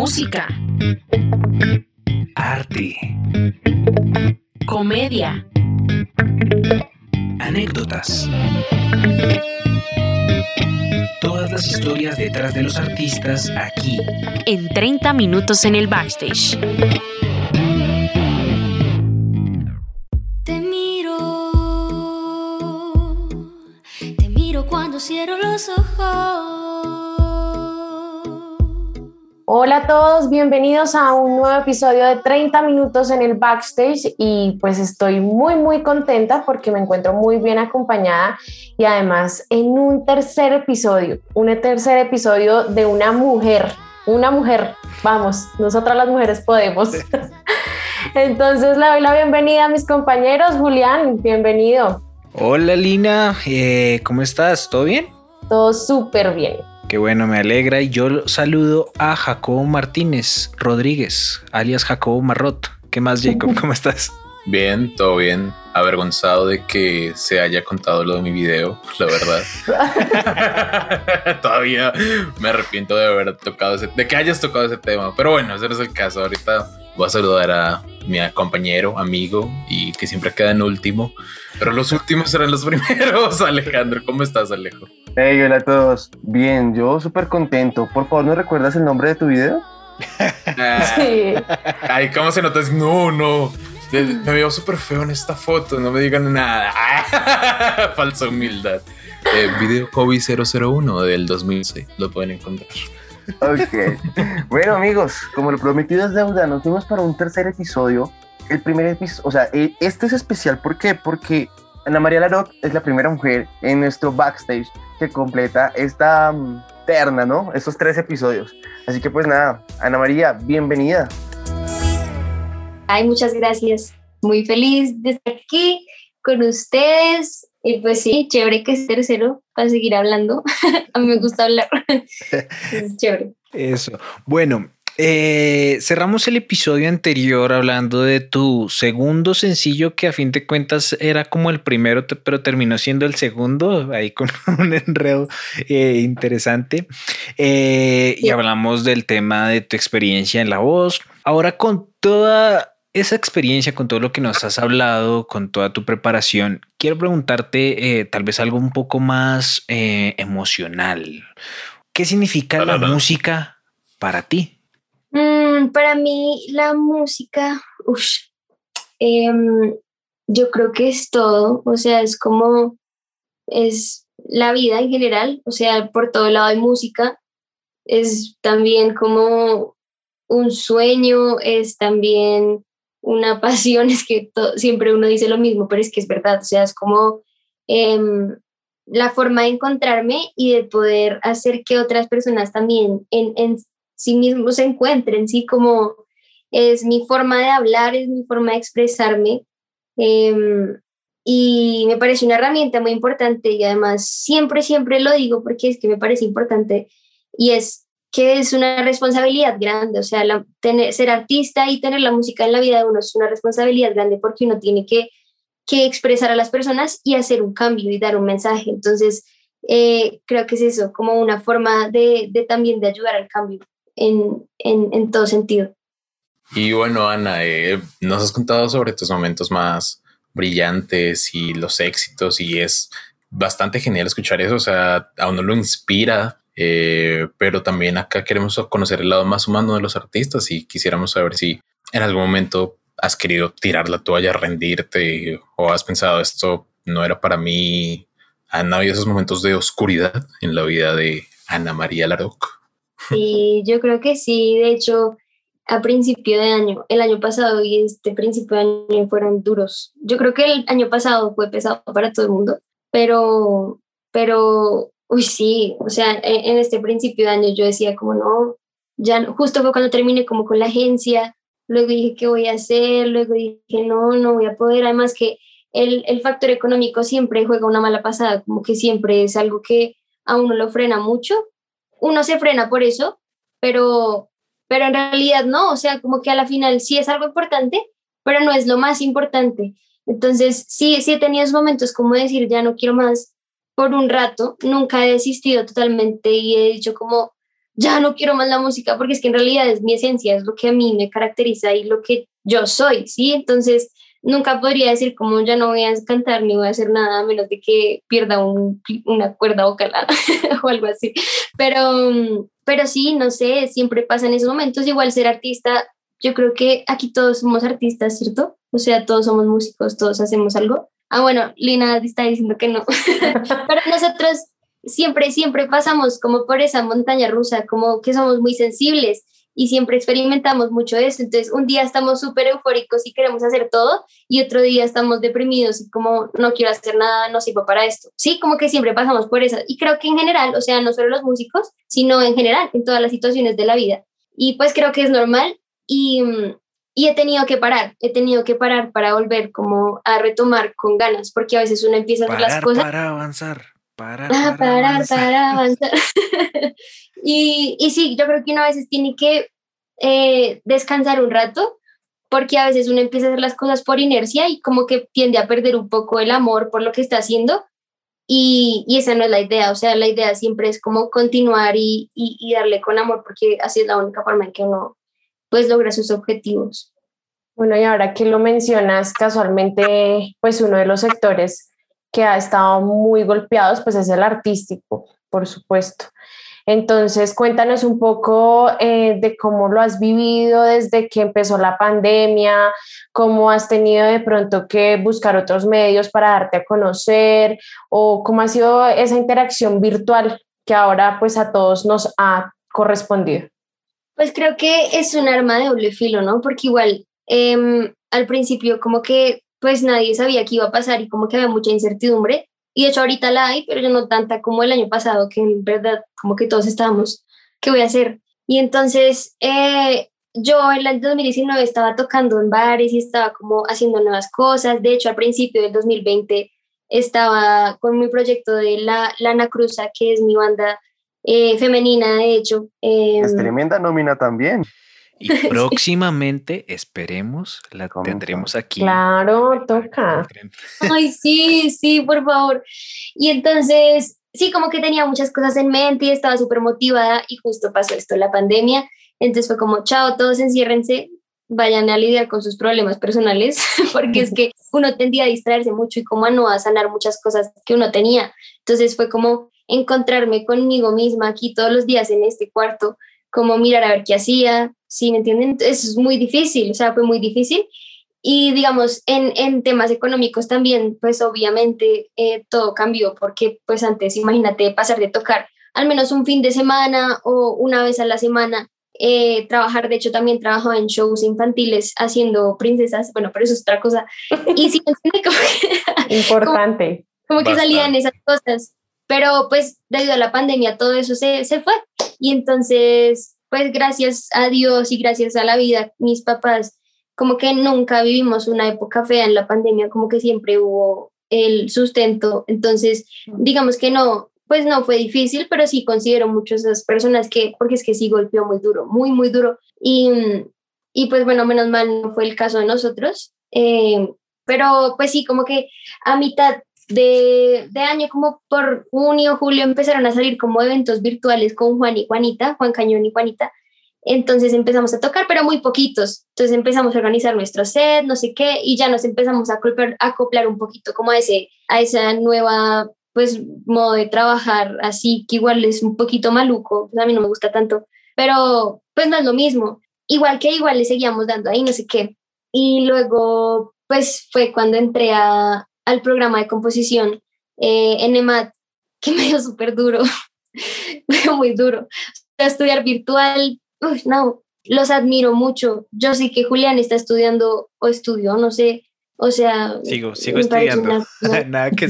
Música. Arte. Comedia. Anécdotas. Todas las historias detrás de los artistas aquí. En 30 minutos en el backstage. Te miro, te miro cuando cierro los ojos. Hola a todos, bienvenidos a un nuevo episodio de 30 minutos en el backstage y pues estoy muy muy contenta porque me encuentro muy bien acompañada y además en un tercer episodio, un tercer episodio de una mujer, una mujer, vamos, nosotras las mujeres podemos. Entonces le doy la bienvenida a mis compañeros, Julián, bienvenido. Hola Lina, eh, ¿cómo estás? ¿Todo bien? Todo súper bien. Qué bueno, me alegra. Y yo saludo a Jacobo Martínez Rodríguez, alias Jacobo Marrot. ¿Qué más, Jacob? ¿Cómo estás? Bien, todo bien. Avergonzado de que se haya contado lo de mi video, la verdad. Todavía me arrepiento de haber tocado ese, de que hayas tocado ese tema. Pero bueno, ese no es el caso. Ahorita voy a saludar a mi compañero, amigo y que siempre queda en último. Pero los últimos serán los primeros. Alejandro, ¿cómo estás, Alejo? Hey, hola a todos. Bien, yo súper contento. Por favor, ¿no recuerdas el nombre de tu video? Sí. Ay, ¿cómo se nota? No, no. Me veo súper feo en esta foto. No me digan nada. Falsa humildad. Eh, video COVID 001 del 2006. Lo pueden encontrar. Ok. bueno, amigos, como lo prometido es deuda, nos fuimos para un tercer episodio. El primer episodio, o sea, eh, este es especial. ¿Por qué? Porque Ana María Laroc es la primera mujer en nuestro backstage que completa esta um, terna, ¿no? Estos tres episodios. Así que pues nada, Ana María, bienvenida. Ay, muchas gracias. Muy feliz de estar aquí con ustedes. Y pues sí, chévere que es tercero para seguir hablando. A mí me gusta hablar. es chévere. Eso. Bueno, eh, cerramos el episodio anterior hablando de tu segundo sencillo que a fin de cuentas era como el primero, pero terminó siendo el segundo, ahí con un enredo eh, interesante. Eh, y hablamos del tema de tu experiencia en la voz. Ahora con toda esa experiencia, con todo lo que nos has hablado, con toda tu preparación, quiero preguntarte tal vez algo un poco más emocional. ¿Qué significa la música para ti? Mm, para mí la música, uff, em, yo creo que es todo, o sea, es como, es la vida en general, o sea, por todo lado hay música, es también como un sueño, es también una pasión, es que siempre uno dice lo mismo, pero es que es verdad, o sea, es como em, la forma de encontrarme y de poder hacer que otras personas también en, en sí mismos se encuentren, ¿sí? Como es mi forma de hablar, es mi forma de expresarme. Em, y me parece una herramienta muy importante y además siempre, siempre lo digo porque es que me parece importante y es que es una responsabilidad grande, o sea, ser artista y tener la música en la vida de uno es una responsabilidad grande porque uno tiene que, que expresar a las personas y hacer un cambio y dar un mensaje. Entonces, eh, creo que es eso, como una forma de, de también de ayudar al cambio en, en, todo sentido. Y bueno, Ana, eh, nos has contado sobre tus momentos más brillantes y los éxitos y es bastante genial escuchar eso, o sea, a uno lo inspira, eh, pero también acá queremos conocer el lado más humano de los artistas y quisiéramos saber si en algún momento has querido tirar la toalla, rendirte o has pensado esto no era para mí. ¿Han habido esos momentos de oscuridad en la vida de Ana María Laroc? Sí, yo creo que sí. De hecho, a principio de año, el año pasado y este principio de año fueron duros. Yo creo que el año pasado fue pesado para todo el mundo, pero, pero, uy, sí, o sea, en, este principio de año yo decía como no, ya justo fue cuando terminé como con la agencia, luego dije qué voy a hacer, luego dije no, no voy a poder, además que el, el factor económico siempre juega una mala pasada, como que siempre es algo que a uno lo frena mucho uno se frena por eso, pero, pero en realidad no, o sea, como que a la final sí es algo importante, pero no es lo más importante. Entonces, sí, sí he tenido momentos como decir, ya no quiero más por un rato, nunca he desistido totalmente y he dicho como, ya no quiero más la música, porque es que en realidad es mi esencia, es lo que a mí me caracteriza y lo que yo soy, ¿sí? Entonces, nunca podría decir como ya no voy a cantar ni voy a hacer nada a menos de que pierda una cuerda vocal o algo así. Pero, pero sí, no sé, siempre pasa en esos momentos. Igual ser artista, yo creo que aquí todos somos artistas, ¿cierto? O sea, todos somos músicos, todos hacemos algo. Ah, bueno, Lina está diciendo que no. pero nosotros siempre, siempre pasamos como por esa montaña rusa, como que somos muy sensibles y siempre experimentamos mucho eso. Entonces, un día estamos súper eufóricos y queremos hacer todo y otro día estamos deprimidos y como no quiero hacer nada, no sirvo para esto. Sí, como que siempre pasamos por eso. Y creo que en general, o sea, no solo los músicos, sino en general, en todas las situaciones de la vida. Y pues creo que es normal y, y he tenido que parar, he tenido que parar para volver como a retomar con ganas, porque a veces uno empieza a hacer las cosas. Para avanzar. Para, para, parar, para avanzar. y, y, sí, yo creo que uno a veces tiene que eh, descansar un rato, porque a veces uno empieza a hacer las cosas por inercia y como que tiende a perder un poco el amor por lo que está haciendo. Y, y esa no es la idea, o sea, la idea siempre es como continuar y, y, y darle con amor, porque así es la única forma en que uno pues logra sus objetivos. Bueno, y ahora que lo mencionas, casualmente, pues uno de los sectores que ha estado muy golpeados, pues es el artístico, por supuesto. Entonces, cuéntanos un poco eh, de cómo lo has vivido desde que empezó la pandemia, cómo has tenido de pronto que buscar otros medios para darte a conocer o cómo ha sido esa interacción virtual que ahora pues a todos nos ha correspondido. Pues creo que es un arma de doble filo, ¿no? Porque igual eh, al principio como que pues nadie sabía qué iba a pasar y como que había mucha incertidumbre. Y de hecho ahorita la hay, pero no tanta como el año pasado, que en verdad como que todos estábamos, ¿qué voy a hacer? Y entonces eh, yo en el 2019 estaba tocando en bares y estaba como haciendo nuevas cosas. De hecho, al principio del 2020 estaba con mi proyecto de la Lana Cruza, que es mi banda eh, femenina, de hecho. Eh, es tremenda nómina también. Y próximamente, esperemos, la tendremos aquí. Claro, toca. Ay, sí, sí, por favor. Y entonces, sí, como que tenía muchas cosas en mente y estaba súper motivada y justo pasó esto, la pandemia. Entonces fue como, chao, todos enciérrense, vayan a lidiar con sus problemas personales, porque es que uno tendía a distraerse mucho y como a no a sanar muchas cosas que uno tenía. Entonces fue como encontrarme conmigo misma aquí todos los días en este cuarto, como mirar a ver qué hacía, ¿sí me entienden? Eso es muy difícil, o sea, fue muy difícil. Y digamos, en, en temas económicos también, pues obviamente eh, todo cambió, porque pues antes, imagínate, pasar de tocar al menos un fin de semana o una vez a la semana, eh, trabajar, de hecho también trabajaba en shows infantiles haciendo princesas, bueno, pero eso es otra cosa. Y sí, como Importante. Como, que salían esas cosas, pero pues debido a la pandemia todo eso se, se fue. Y entonces pues gracias a Dios y gracias a la vida, mis papás, como que nunca vivimos una época fea en la pandemia, como que siempre hubo el sustento. Entonces, digamos que no, pues no fue difícil, pero sí considero muchas esas personas que, porque es que sí golpeó muy duro, muy, muy duro. Y, y pues bueno, menos mal no fue el caso de nosotros. Eh, pero pues sí, como que a mitad de, de, año, como por junio, julio, empezaron a salir como eventos virtuales con Juan y Juanita, Juan Cañón y Juanita. Entonces empezamos a tocar, pero muy poquitos. Entonces empezamos a organizar nuestro set, no sé qué, y ya nos empezamos a acoplar, a acoplar un poquito como a, ese, a esa nueva pues modo de trabajar, así que igual es un poquito maluco, pues, a mí no me gusta tanto, pero pues no es lo mismo. Igual que igual le seguíamos dando ahí, no sé qué. Y luego pues fue cuando entré a, al programa de composición eh, en EMAT, que me dio súper duro, me dio muy duro. Estudiar virtual, no, los admiro mucho. Yo sé que Julián está estudiando o estudió, no sé, o sea... Sigo, sigo estudiando. Nada que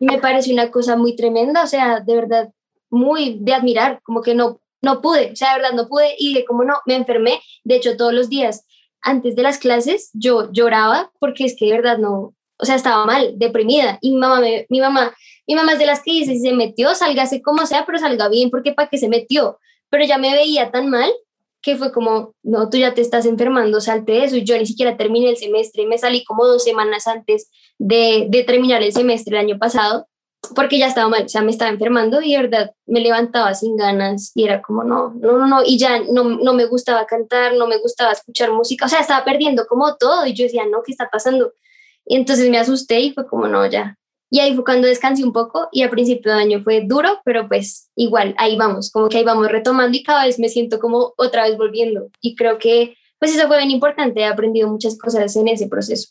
me parece una cosa muy tremenda, o sea, de verdad, muy de admirar, como que no, no pude, o sea, de verdad no pude y de como no, me enfermé, de hecho todos los días antes de las clases yo lloraba porque es que de verdad no, o sea, estaba mal, deprimida. Y mi mamá, mi mamá, mi mamá es de las que dice, si se metió, sálgase como sea, pero salga bien, porque para qué se metió. Pero ya me veía tan mal que fue como, no, tú ya te estás enfermando, salte eso. Y yo ni siquiera terminé el semestre, me salí como dos semanas antes de, de terminar el semestre el año pasado. Porque ya estaba mal, o sea, me estaba enfermando y de verdad me levantaba sin ganas y era como, no, no, no, no, y ya no, no me gustaba cantar, no me gustaba escuchar música, o sea, estaba perdiendo como todo y yo decía, no, ¿qué está pasando? Y entonces me asusté y fue como, no, ya. Y ahí fue cuando descansé un poco y al principio de año fue duro, pero pues igual, ahí vamos, como que ahí vamos retomando y cada vez me siento como otra vez volviendo. Y creo que pues eso fue bien importante, he aprendido muchas cosas en ese proceso.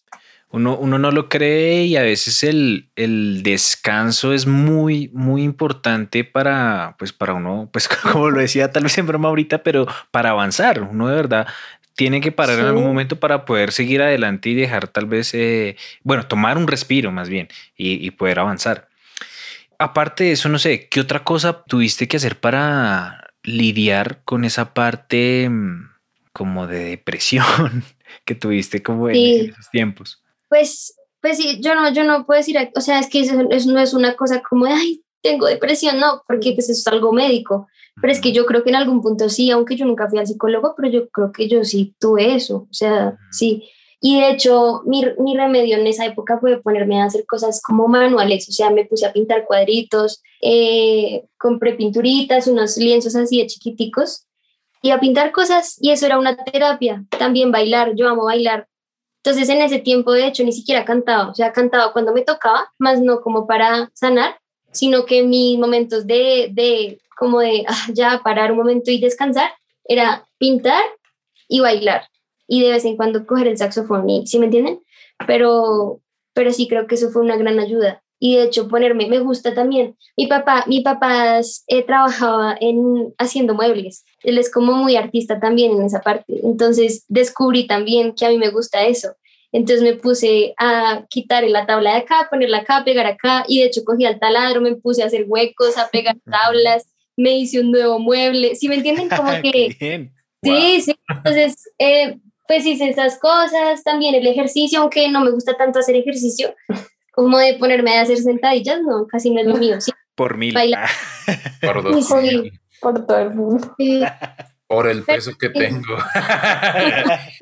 Uno, uno no lo cree y a veces el, el, descanso es muy, muy importante para, pues para uno, pues como lo decía tal vez en broma ahorita, pero para avanzar. Uno de verdad tiene que parar sí. en algún momento para poder seguir adelante y dejar tal vez, eh, bueno, tomar un respiro más bien y, y poder avanzar. Aparte de eso, no sé, ¿qué otra cosa tuviste que hacer para lidiar con esa parte mm, como de depresión que tuviste como en, Sí. en esos tiempos? Pues, pues sí, yo no, yo no puedo decir, o sea, es que eso, eso no es una cosa como, de, ay, tengo depresión, no, porque pues eso es algo médico. Pero es que yo creo que en algún punto sí, aunque yo nunca fui al psicólogo, pero yo creo que yo sí tuve eso, o sea, sí. Y de hecho, mi, mi remedio en esa época fue ponerme a hacer cosas como manuales, o sea, me puse a pintar cuadritos, eh, compré pinturitas, unos lienzos así de chiquiticos, y a pintar cosas, y eso era una terapia. También bailar, yo amo bailar. Entonces, en ese tiempo, de hecho, ni siquiera cantaba, o sea, cantaba cuando me tocaba, más no como para sanar, sino que mis momentos de, de como de ah, ya parar un momento y descansar, era pintar y bailar. Y de vez en cuando coger el saxofón, y, ¿sí me entienden? Pero, pero sí creo que eso fue una gran ayuda. Y de hecho ponerme, me gusta también. Mi papá, mi papá eh, trabajaba en haciendo muebles. Él es como muy artista también en esa parte. Entonces descubrí también que a mí me gusta eso. Entonces me puse a quitar la tabla de acá, ponerla acá, pegar acá. Y de hecho cogí el taladro, me puse a hacer huecos, a pegar tablas, me hice un nuevo mueble. ¿Sí me entienden? Como que... Bien. Sí, sí. Entonces, eh, pues hice esas cosas, también el ejercicio, aunque no me gusta tanto hacer ejercicio, como de ponerme a hacer sentadillas, no, casi no es lo mío. Sí, Por mil. Baila. Por Muy dos. por todo el mundo. sí. Por el peso que tengo.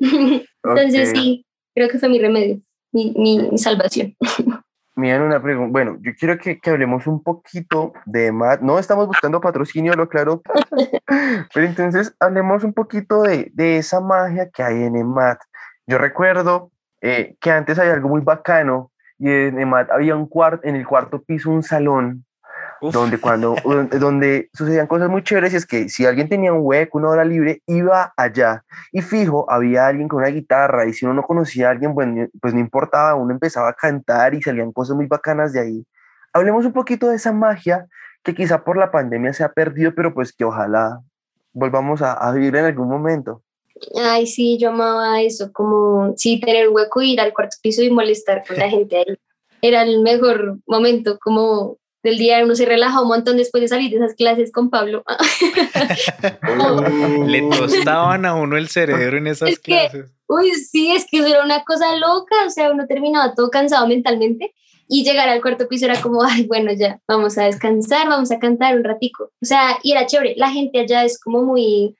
Entonces sí, creo que fue mi remedio, mi, mi, salvación. Miren una pregunta. Bueno, yo quiero que, que hablemos un poquito de Matt. No estamos buscando patrocinio, lo claro. Pero entonces hablemos un poquito de, de esa magia que hay en EMAT. Yo recuerdo eh, que antes había algo muy bacano y en EMAT había un cuarto, en el cuarto piso un salón Uf. donde cuando donde- sucedían cosas muy chéveres y es que si alguien tenía un hueco, una hora libre, iba allá y fijo, había alguien con una guitarra y si uno no conocía a alguien, bueno, pues no importaba, uno empezaba a cantar y salían cosas muy bacanas de ahí. Hablemos un poquito de esa magia que quizá por la pandemia se ha perdido, pero pues que ojalá volvamos a, a vivir en algún momento. Ay, sí, yo amaba eso, como sí, tener un hueco, ir al cuarto piso y molestar con la gente ahí. Era el mejor momento, como del día uno se relaja un montón después de salir de esas clases con Pablo. Le tostaban a uno el cerebro en esas Es que- clases. Uy, sí, es que eso era una cosa loca, o sea, uno terminaba todo cansado mentalmente y llegar al cuarto piso era como, ay, bueno, ya, vamos a descansar, vamos a cantar un ratico. O sea, y era chévere, la gente allá es como muy,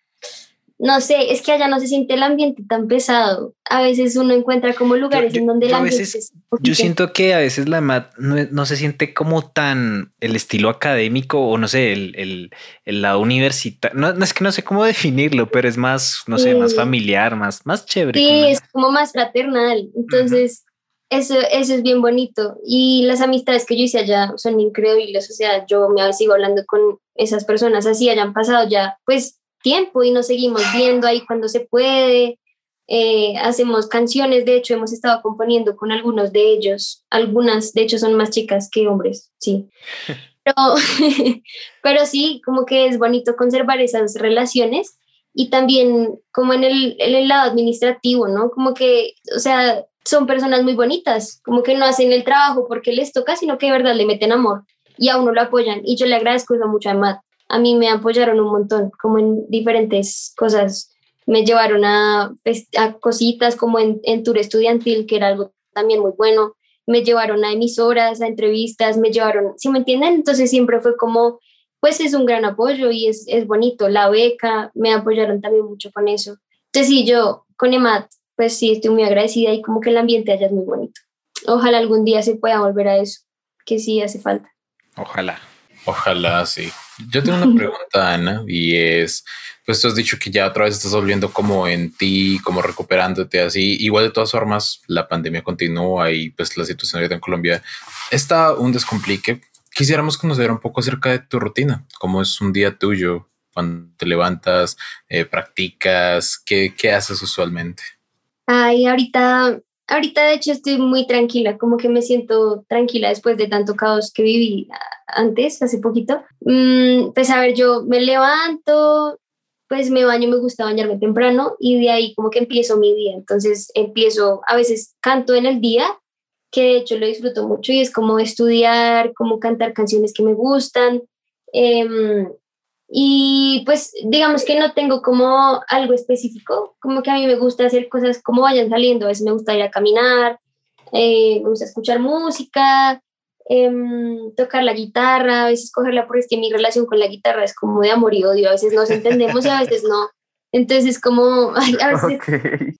no sé, es que allá no se siente el ambiente tan pesado. A veces uno encuentra como lugares yo- en donde el a ambiente veces- es Yo siento que a veces la MAT no, no se siente como tan el estilo académico o no sé, el, el, el lado universitario. No, no es que no sé cómo definirlo, pero es más, no sé, más familiar, más, más chévere. Sí, como- es como más fraternal. Entonces, eso, eso es bien bonito. Y las amistades que yo hice allá son increíbles. O sea, yo me sigo hablando con esas personas así, hayan pasado ya, pues, tiempo y nos seguimos viendo ahí cuando se puede. Eh, hacemos canciones, de hecho, hemos estado componiendo con algunos de ellos. Algunas, de hecho, son más chicas que hombres, sí. Pero, pero sí, como que es bonito conservar esas relaciones y también como en el, en el lado administrativo, ¿no? Como que, o sea, son personas muy bonitas, como que no hacen el trabajo porque les toca, sino que de verdad le meten amor y a uno lo apoyan. Y yo le agradezco eso mucho a Matt. A mí me apoyaron un montón, como en diferentes cosas. Me llevaron a, fes- a cositas como en, en tour estudiantil, que era algo también muy bueno. Me llevaron a emisoras, a entrevistas, me llevaron, ¿sí me entienden? Entonces siempre fue como, pues es un gran apoyo y es, es bonito. La beca, me apoyaron también mucho con eso. Entonces sí, yo con EMAT, pues sí, estoy muy agradecida y como que el ambiente allá es muy bonito. Ojalá algún día se pueda volver a eso, que sí hace falta. Ojalá. Ojalá, sí. Yo tengo una pregunta, Ana, y es, pues tú has dicho que ya otra vez estás volviendo como en ti, como recuperándote así. Igual de todas formas, la pandemia continúa y pues la situación ahorita en Colombia está un descomplique. Quisiéramos conocer un poco acerca de tu rutina, cómo es un día tuyo, cuando te levantas, eh, practicas, ¿qué, qué haces usualmente? Ay, ahorita, ahorita de hecho estoy muy tranquila, como que me siento tranquila después de tanto caos que viví antes, hace poquito. Mm, pues a ver, yo me levanto, pues me baño, me gusta bañarme temprano y de ahí como que empiezo mi día. Entonces empiezo, a veces canto en el día, que de hecho lo disfruto mucho y es como estudiar, como cantar canciones que me gustan. Em, y pues digamos que no tengo como algo específico, como que a mí me gusta hacer cosas como vayan saliendo, a veces me gusta ir a caminar, eh, me gusta escuchar música, em, tocar la guitarra, a veces cogerla porque es que mi relación con la guitarra es como de amor y odio, a veces nos entendemos y a veces no. Entonces como a, veces,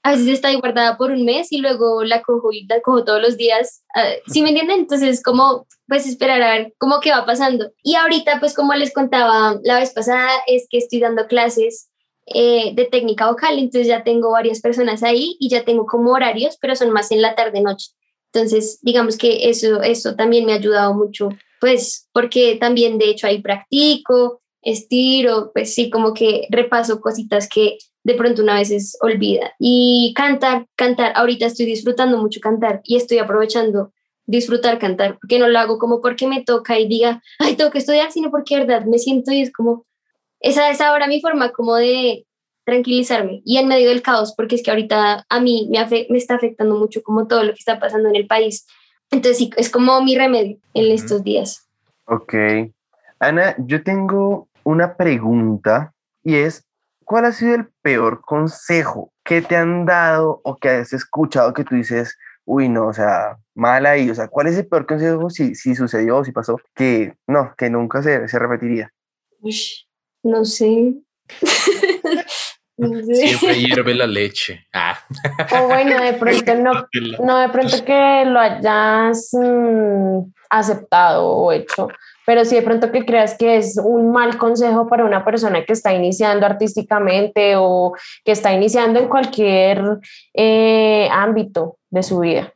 a veces está ahí guardada por un mes y luego la cojo y la cojo todos los días. Uh, ¿Sí me entienden? Entonces como pues esperar a ver cómo que va pasando. Y ahorita pues como les contaba la vez pasada es que estoy dando clases eh, de técnica vocal, entonces ya tengo varias personas ahí y ya tengo como horarios, pero son más en la tarde-noche. Entonces digamos que eso, eso también me ha ayudado mucho, pues porque también de hecho ahí practico, estiro, pues sí, como que repaso cositas que de pronto una vez olvida. Y cantar, cantar, ahorita estoy disfrutando mucho cantar y estoy aprovechando disfrutar cantar, porque no lo hago como porque me toca y diga, ay, tengo que estudiar, sino porque de verdad me siento y es como, esa es ahora mi forma como de tranquilizarme y en medio del caos, porque es que ahorita a mí me, me está afectando mucho como todo lo que está pasando en el país. Entonces sí, es como mi remedio en estos días. Ok. Ana, yo tengo una pregunta y es, ¿cuál ha sido el peor consejo que te han dado o que has escuchado que tú dices, uy, no, o sea, mal ahí, o sea, ¿cuál es el peor consejo si, si sucedió o si pasó que no, que nunca se, se repetiría? no sé. Siempre hierve la leche. Ah. O bueno, de pronto no, no de pronto que lo hayas mm, aceptado o hecho, pero si de pronto que creas que es un mal consejo para una persona que está iniciando artísticamente o que está iniciando en cualquier eh, ámbito de su vida.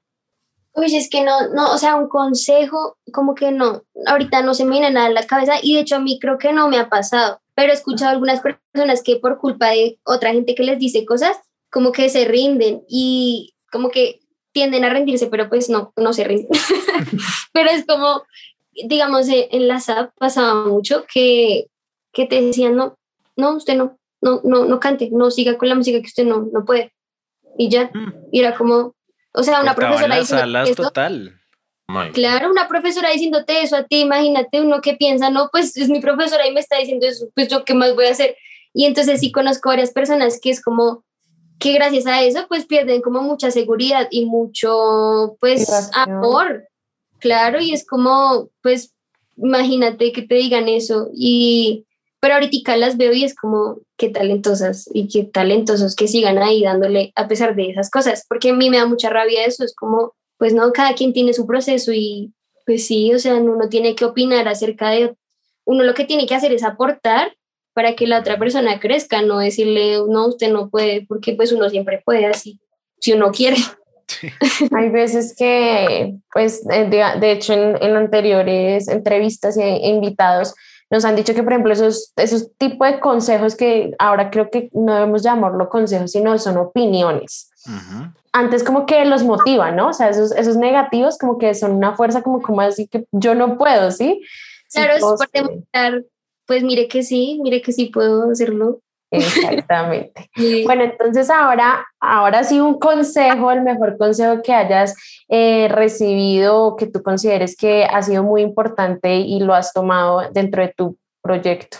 Uy, es que no, no, o sea, un consejo, como que no, ahorita no se me viene nada a la cabeza y de hecho a mí creo que no me ha pasado, pero he escuchado algunas personas que por culpa de otra gente que les dice cosas, como que se rinden y como que tienden a rendirse, pero pues no, no se rinden. pero es como, digamos, eh, en la SAP pasaba mucho que, que te decían, no, no, usted no, no, no, no cante, no siga con la música que usted no, no puede. Y ya, mm. y era como, o sea, una profesora diciendo total. Claro, una profesora diciéndote eso a ti, imagínate uno que piensa, no, pues es mi profesora y me está diciendo eso, pues yo qué más voy a hacer. Y entonces sí conozco varias personas que es como que gracias a eso pues pierden como mucha seguridad y mucho pues amor Claro, y es como, pues, imagínate que te digan eso. Y, pero ahorita las veo y es como, qué talentosas y qué talentosos que sigan ahí dándole a pesar de esas cosas. Porque a mí me da mucha rabia eso. Es como, pues no, cada quien tiene su proceso y pues sí, o sea, uno tiene que opinar acerca de, uno lo que tiene que hacer es aportar para que la otra persona crezca, no decirle, no, usted no puede, porque pues uno siempre puede así, si uno quiere. Hay veces que, pues, eh, de, hecho, en, anteriores entrevistas e invitados nos han dicho que, por ejemplo, esos, esos tipos de consejos que ahora creo que no debemos llamarlo consejos, sino son opiniones. Antes como que los motivan, ¿no? O sea, esos, esos negativos como que son una fuerza como, como así que yo no puedo, ¿sí? Claro, es por demostrar, pues mire que sí, mire que sí puedo hacerlo. Exactamente. Bueno, entonces ahora, ahora sí un consejo, el mejor consejo que hayas eh, recibido o que tú consideres que ha sido muy importante y lo has tomado dentro de tu proyecto.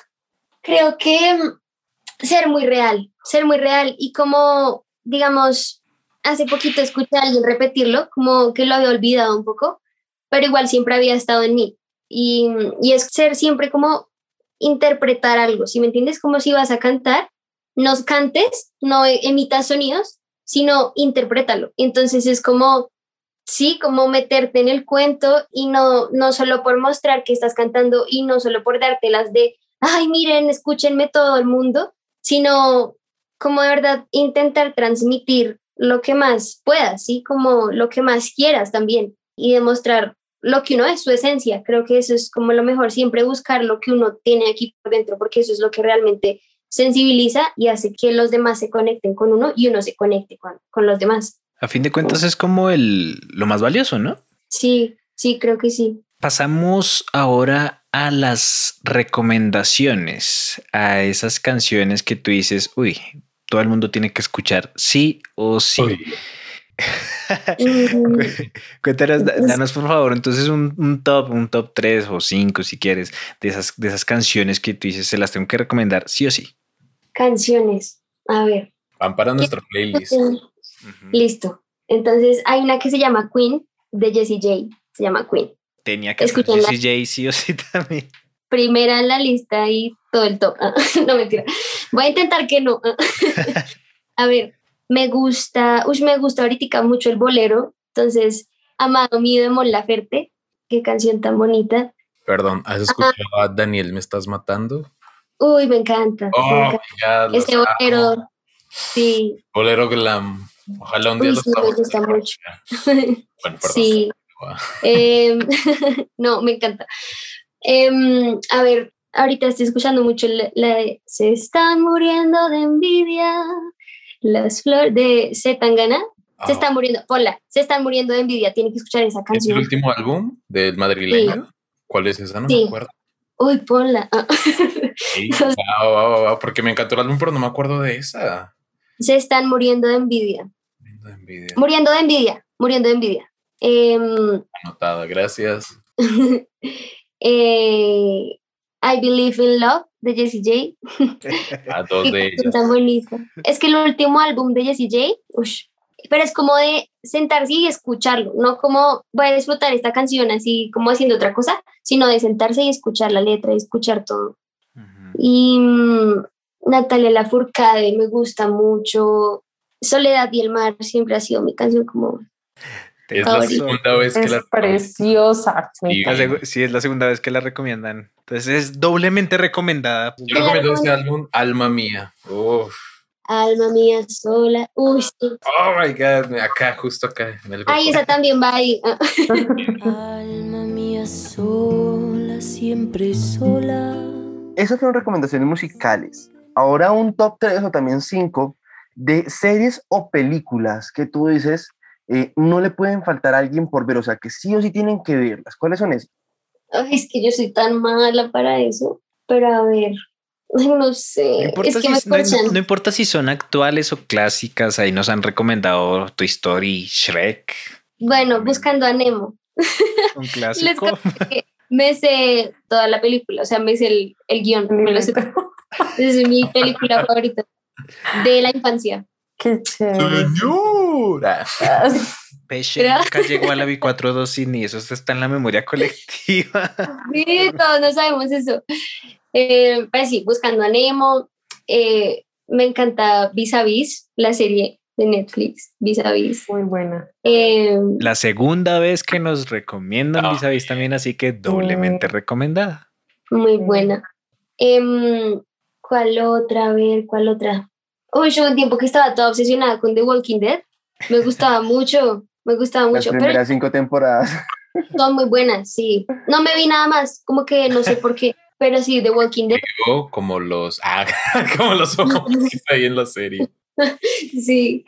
Creo que mm, ser muy real, ser muy real y como, digamos, hace poquito escuché a alguien repetirlo, como que lo había olvidado un poco, pero igual siempre había estado en mí. Y, y es ser siempre como interpretar algo, si me entiendes? Como si vas a cantar, no cantes, no emitas sonidos, sino interprétalo. Entonces es como sí, como meterte en el cuento y no, no solo por mostrar que estás cantando y no solo por darte las de, ay, miren, escúchenme todo el mundo, sino como de verdad intentar transmitir lo que más puedas, ¿sí? Como lo que más quieras también y demostrar lo que uno es, su esencia. Creo que eso es como lo mejor, siempre buscar lo que uno tiene aquí por dentro, porque eso es lo que realmente sensibiliza y hace que los demás se conecten con uno y uno se conecte con, con los demás. A fin de cuentas es como el, lo más valioso, ¿no? Sí, sí, creo que sí. Pasamos ahora a las recomendaciones, a esas canciones que tú dices, uy, todo el mundo tiene que escuchar sí o sí. Uy, Cuéntanos, da- danos por favor entonces un, un top, un top 3 o 5 si quieres, de esas, de esas canciones que tú dices, se las tengo que recomendar sí o sí. canciones. A ver. van para nuestra playlist. Listo. Entonces hay una que se llama Queen de Jessie J. Se llama Queen. Tenía que Escúchenla. Jessie J sí o sí también. Primera en la lista y todo el top. No mentira. Voy a intentar que no. A ver, me gusta, uy, me gusta ahorita mucho el bolero. Entonces, Amado mío de Mon Laferte. Qué canción tan bonita. Perdón, ¿has escuchado a Daniel? ¿Me estás matando? Uy, me encanta. me Oh, encanta. amo. bolero. Sí, Bolero glam. Ojalá un día Uy, los sí, me gusta mucho. Bueno, perdón. sí. Em, no, me encanta. Em, a ver, ahorita estoy escuchando mucho la, la de Se están muriendo de envidia. Las flores de Zetangana. Ah, Se están muriendo. Hola, se están muriendo de envidia. Tienen que escuchar esa ¿Es el canción. último álbum del madrileño? ¿Cuál es esa? No Sí. me acuerdo. Uy, ponla. Ah. Sí, porque me encantó el álbum, pero no me acuerdo de esa. se están muriendo de envidia. Muriendo de envidia. Muriendo de envidia. Em, Anotada, gracias. eh, I Believe in Love de Jessie J. A dos de ellas. tan. Es que el último álbum de Jessie J, ush, pero es como de sentarse y escucharlo, no como voy a disfrutar esta canción así como haciendo otra cosa, sino de sentarse y escuchar la letra y escuchar todo. Y mm, Natalia Lafourcade me gusta mucho. Soledad y el mar siempre ha sido mi canción como Es la segunda vez que Es la preciosa. me Sí, es la segunda vez que la recomiendan. Entonces es doblemente recomendada. Yo recomiendo este álbum, Alma Mía. Uf. Alma mía sola. Uy, sí. Oh my god, acá, justo acá. En el Ay, esa también va ahí. Ah. Alma mía sola, siempre sola. Esas fueron recomendaciones musicales. Ahora un top 3 o también 5 de series o películas que tú dices eh, no le pueden faltar a alguien por ver, o sea, que sí o sí tienen que verlas. ¿Cuáles son esas? Ay, es que yo soy tan mala para eso. Pero a ver, no sé. No importa, es que si, me no- escuchan. no importa si son actuales o clásicas, ahí nos han recomendado Toy Story, Shrek, Bueno, buscando a Nemo. un clásico. me sé toda la película, o sea, me sé el, el guion. Me lo sé todo. Es mi película favorita de la infancia. Qué chévere. Pesce Gra- nunca llegó a la B42 y ni eso está en la memoria colectiva. Sí, todos no sabemos eso. Eh, pues sí, buscando a Nemo. eh, me encanta Vis a Vis, la serie de Netflix, Vis a Vis. Muy buena. Eh, La segunda vez que nos recomiendan Ah. Vis a Vis también, así que doblemente recomendada. muy Mm. buena. Em, ¿Cuál otra? A ver, ¿cuál otra? Uy, yo un tiempo que estaba toda obsesionada con The Walking Dead. Me gustaba mucho, me gustaba Las mucho, pero primeras cinco temporadas. son muy buenas, sí. No me vi nada más, como que no sé por qué, pero sí, The Walking Dead, como los, ah, como los ojos ahí en la serie. sí.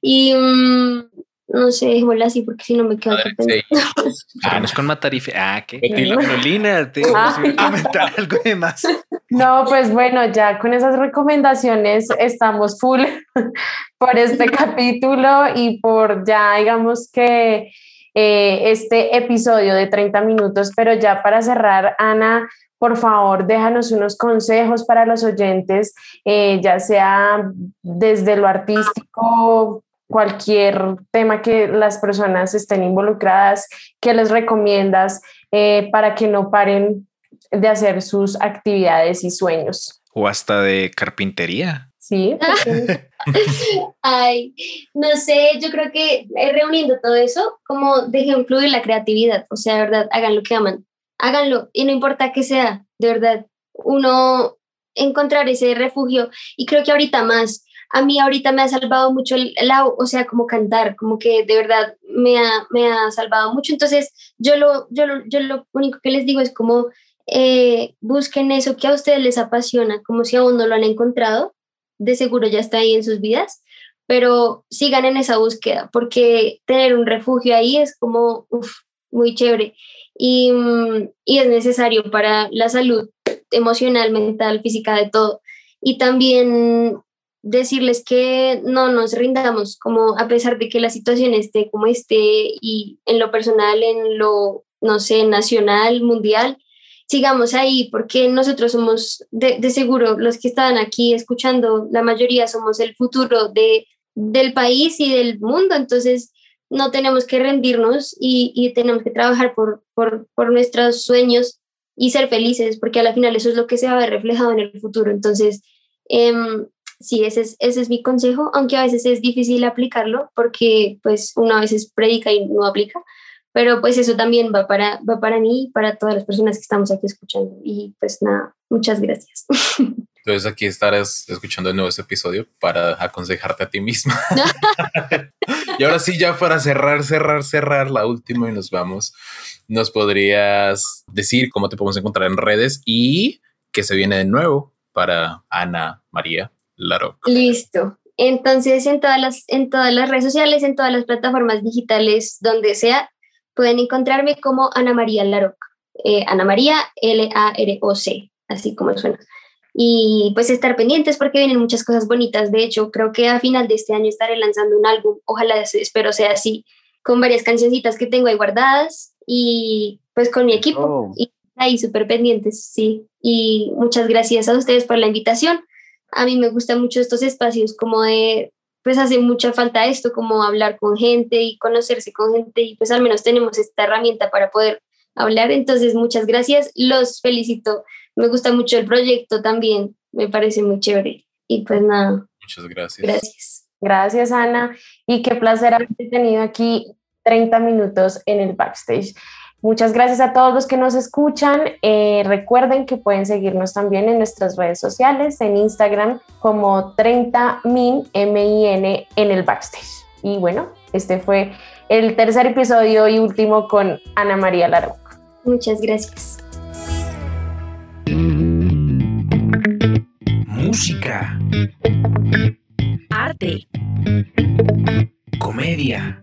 Y mm, no sé, dejémosla así porque si no me quedo Sí. pensando. Vamos con Matarife. Ah, qué Betty la- Carolina, te Ah. comentar algo de más. No, pues bueno, ya con esas recomendaciones estamos full por este capítulo y por ya digamos que eh, este episodio de 30 minutos, pero ya para cerrar, Ana, por favor, déjanos unos consejos para los oyentes, eh, ya sea desde lo artístico, cualquier tema que las personas estén involucradas, ¿qué les recomiendas eh, para que no paren de hacer sus actividades y sueños? O hasta de carpintería. Sí. Ay, no sé, yo creo que eh, reuniendo todo eso, como dejen fluir la creatividad, o sea, de verdad, hagan lo que aman, háganlo y no importa que sea, de verdad, uno encontrar ese refugio y creo que ahorita más, a mí ahorita me ha salvado mucho el, o sea, como cantar, como que de verdad me ha, me ha salvado mucho, entonces yo lo, yo, lo, yo lo único que les digo es como eh, busquen eso que a ustedes les apasiona, como si aún no lo han encontrado, de seguro ya está ahí en sus vidas, pero sigan en esa búsqueda, porque tener un refugio ahí es como muy chévere y, mm, y es necesario para la salud emocional, mental, física, de todo. Y también decirles que no nos rindamos, como a pesar de que la situación esté como esté y en lo personal, en lo, no sé, nacional, mundial, sigamos ahí porque nosotros somos de, de seguro los que están aquí escuchando, la mayoría somos el futuro de, del país y del mundo, entonces no tenemos que rendirnos y, y tenemos que trabajar por, por, por nuestros sueños y ser felices, porque a la final eso es lo que se va a ver reflejado en el futuro. Entonces, eh, sí, ese es, ese es mi consejo, aunque a veces es difícil aplicarlo porque pues uno a veces predica y no aplica, pero pues eso también va para, va para mí y para todas las personas que estamos aquí escuchando. Y pues nada, muchas gracias. Entonces aquí estarás escuchando el nuevo episodio para aconsejarte a ti misma. y ahora sí, ya para cerrar, cerrar, cerrar la última y nos vamos. ¿Nos podrías decir cómo te podemos encontrar en redes y qué se viene de nuevo para Ana María Laroc? Listo. Entonces, en todas las, en todas las redes sociales, en todas las plataformas digitales, donde sea, pueden encontrarme como Ana María Laroc. Eh, Ana María L-A-R-O-C, así como suena y pues estar pendientes porque vienen muchas cosas bonitas. De hecho, creo que a final de este año estaré lanzando un álbum, ojalá espero sea así, con varias cancioncitas que tengo ahí guardadas y pues con mi equipo Oh. y ahí súper pendientes, sí. Y muchas gracias a ustedes por la invitación. A mí me gustan mucho estos espacios como de, pues hace mucha falta esto, como hablar con gente y conocerse con gente y pues al menos tenemos esta herramienta para poder hablar. Entonces, muchas gracias. Los felicito me gusta mucho el proyecto también, me parece muy chévere. Y pues nada, Muchas gracias. gracias. Gracias, Ana. Y qué placer haberte tenido aquí 30 minutos en el backstage. Muchas gracias a todos los que nos escuchan. Eh, recuerden que pueden seguirnos también en nuestras redes sociales, en Instagram como 30min M-I-N en el backstage. Y bueno, este fue el tercer episodio y último con Ana María Larroca. Muchas gracias. Música, Arte, comedia,